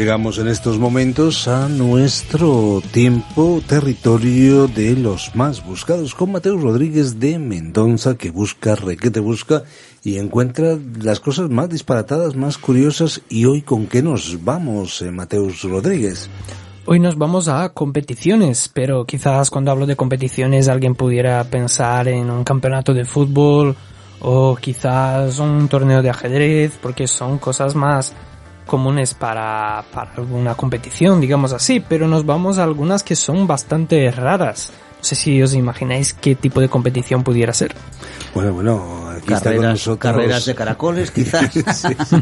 Llegamos en estos momentos a nuestro tiempo, territorio de los más buscados, con Mateo Rodríguez de Mendoza, que busca, requete busca y encuentra las cosas más disparatadas, más curiosas. ¿Y hoy con qué nos vamos, eh, Mateus Rodríguez? Hoy nos vamos a competiciones, pero quizás cuando hablo de competiciones alguien pudiera pensar en un campeonato de fútbol o quizás un torneo de ajedrez, porque son cosas más comunes para, para alguna competición, digamos así, pero nos vamos a algunas que son bastante raras. No sé si os imagináis qué tipo de competición pudiera ser. Bueno, bueno, aquí carreras, está con nosotros. Carreras de caracoles, quizás. sí, sí.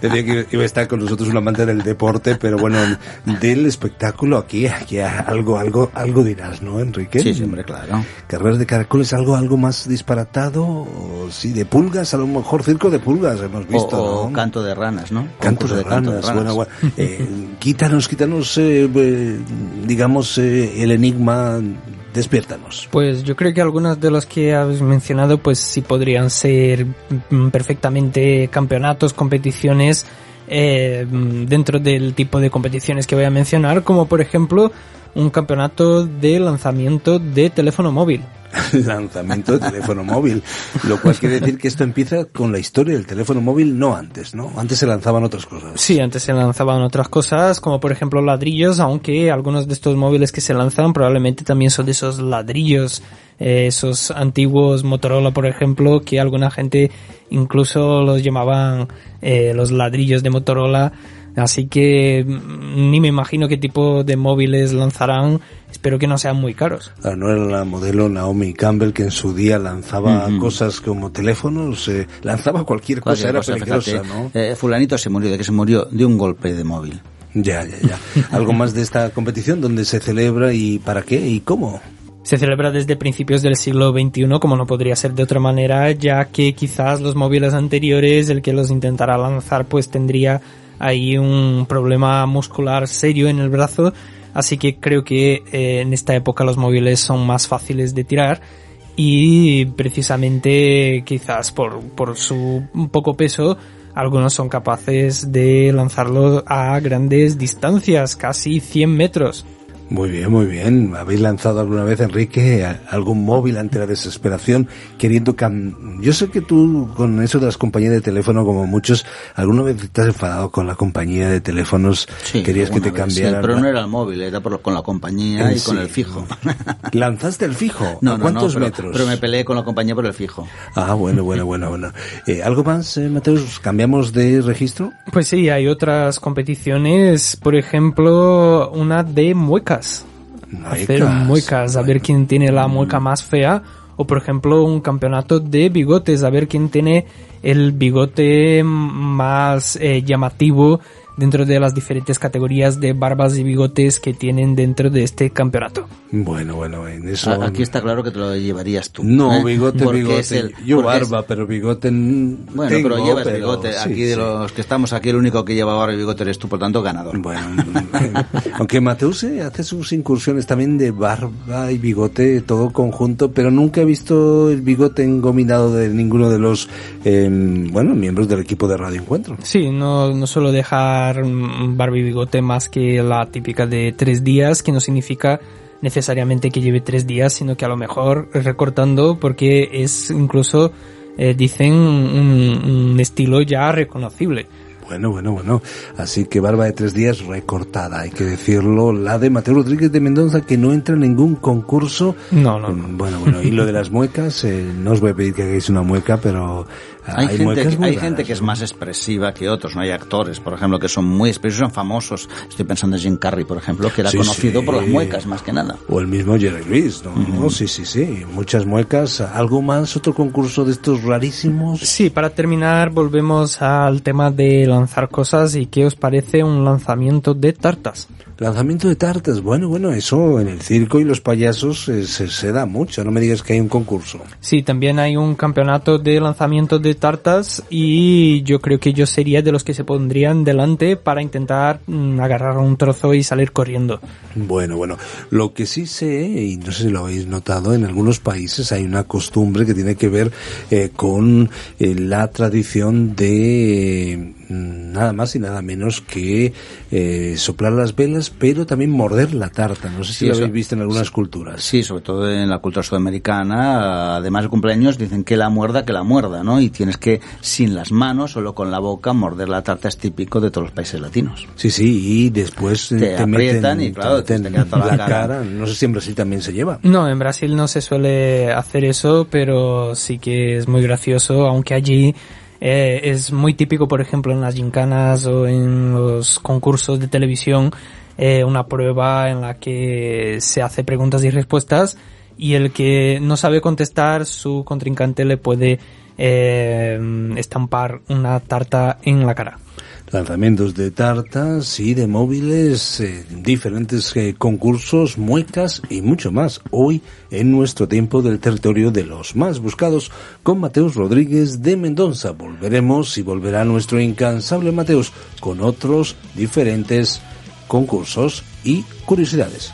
Decía que iba a estar con nosotros un amante del deporte, pero bueno, del espectáculo aquí, aquí algo, algo, algo dirás, ¿no, Enrique? Sí, hombre, claro. Carreras de caracoles, algo, algo más disparatado, o sí, de pulgas, a lo mejor circo de pulgas hemos visto. O, o ¿no? canto de ranas, ¿no? Cantos de, de, canto ranas, de ranas. Bueno, bueno, eh, quítanos, quítanos, eh, digamos, eh, el enigma despiértanos. Pues yo creo que algunos de los que habéis mencionado pues sí podrían ser perfectamente campeonatos, competiciones eh, dentro del tipo de competiciones que voy a mencionar, como por ejemplo un campeonato de lanzamiento de teléfono móvil. lanzamiento de teléfono móvil, lo cual quiere decir que esto empieza con la historia del teléfono móvil, no antes, ¿no? Antes se lanzaban otras cosas. Sí, antes se lanzaban otras cosas, como por ejemplo ladrillos, aunque algunos de estos móviles que se lanzan probablemente también son de esos ladrillos, eh, esos antiguos Motorola, por ejemplo, que alguna gente incluso los llamaban eh, los ladrillos de Motorola. Así que ni me imagino qué tipo de móviles lanzarán. Espero que no sean muy caros. Ah, no era la modelo Naomi Campbell que en su día lanzaba uh -huh. cosas como teléfonos, eh, lanzaba cualquier, cualquier cosa, era peligrosa, fíjate, ¿no? Eh, fulanito se murió, de que se murió de un golpe de móvil. Ya, ya, ya. ¿Algo más de esta competición? ¿Dónde se celebra y para qué y cómo? Se celebra desde principios del siglo XXI, como no podría ser de otra manera, ya que quizás los móviles anteriores, el que los intentara lanzar, pues tendría hay un problema muscular serio en el brazo, así que creo que eh, en esta época los móviles son más fáciles de tirar y precisamente quizás por, por su poco peso algunos son capaces de lanzarlo a grandes distancias, casi 100 metros. Muy bien, muy bien. ¿Habéis lanzado alguna vez, Enrique, algún móvil ante la desesperación queriendo cam Yo sé que tú, con eso de las compañías de teléfono, como muchos, alguna vez te has enfadado con la compañía de teléfonos, sí, querías que te cambiaran. Sí, pero no era el móvil, era por, con la compañía y sí. con el fijo. ¿Lanzaste el fijo? No, ¿A cuántos no, no, pero, metros? Pero me peleé con la compañía por el fijo. Ah, bueno, bueno, bueno, bueno. Eh, ¿Algo más, eh, Mateus? ¿Cambiamos de registro? Pues sí, hay otras competiciones, por ejemplo, una de muecas. Hacer muecas, a ver quién tiene la mueca más fea, o por ejemplo un campeonato de bigotes, a ver quién tiene el bigote más eh, llamativo dentro de las diferentes categorías de barbas y bigotes que tienen dentro de este campeonato. Bueno, bueno, en eso... Aquí está claro que te lo llevarías tú. No, ¿eh? bigote, bigote. El, Yo barba, es... pero bigote Bueno, tengo, pero llevas pero... bigote. Sí, aquí de sí. los que estamos aquí, el único que lleva barba y bigote eres tú, por tanto, ganador. Bueno, aunque Mateus hace sus incursiones también de barba y bigote, todo conjunto, pero nunca he visto el bigote engominado de ninguno de los, eh, bueno, miembros del equipo de Radio Encuentro. Sí, no, no suelo barba y bigote más que la típica de tres días, que no significa necesariamente que lleve tres días, sino que a lo mejor recortando porque es incluso, eh, dicen, un, un, estilo ya reconocible. Bueno, bueno, bueno. Así que barba de tres días recortada, hay que decirlo. La de Mateo Rodríguez de Mendoza que no entra en ningún concurso. No, no. no. Mm, Bueno, bueno. Y lo de las muecas, eh, no os voy a pedir que hagáis una mueca, pero Hay, gente, muecas muy hay gente que es ¿no? más expresiva que otros, ¿no? Hay actores, por ejemplo, que son muy expresivos, son famosos. Estoy pensando en Jim Carrey, por ejemplo, que era Sí, conocido sí. por las muecas, más que nada. O el mismo Jerry Lewis, ¿no? No, Sí, sí, sí. Muchas muecas. ¿Algo más? ¿Otro concurso de estos rarísimos? Sí, para terminar volvemos al tema de lanzar cosas y qué os parece un lanzamiento de tartas. Lanzamiento de tartas. Bueno, bueno, eso en el circo y los payasos eh, se, se da mucho. No me digas que hay un concurso. Sí, también hay un campeonato de lanzamiento de tartas y yo creo que yo sería de los que se pondrían delante para intentar mm, agarrar un trozo y salir corriendo. Bueno, bueno, lo que sí sé, y no sé si lo habéis notado, en algunos países hay una costumbre que tiene que ver eh, con eh, la tradición de nada más y nada menos que eh, soplar las velas, pero también morder la tarta. No sé si Sí, lo habéis visto en algunas culturas. Sí, sobre todo en la cultura sudamericana, además de cumpleaños, dicen que la muerda, que la muerda, ¿no? Y tienes que, sin las manos, solo con la boca, morder la tarta, es típico de todos los países latinos. Sí, sí, y después eh, Te aprietan y, claro, te te meten la la cara. cara. No sé si en Brasil también se lleva. No, en Brasil no se suele hacer eso, pero sí que es muy gracioso, aunque allí eh, es muy típico, por ejemplo, en las gincanas o en los concursos de televisión, eh, una prueba en la que se hace preguntas y respuestas y el que no sabe contestar, su contrincante le puede eh, estampar una tarta en la cara. Lanzamientos de tartas y de móviles, eh, diferentes eh, concursos, muecas y mucho más. Hoy en nuestro tiempo del territorio de los más buscados con Mateus Rodríguez de Mendoza. Volveremos y volverá nuestro incansable Mateus con otros diferentes concursos y curiosidades.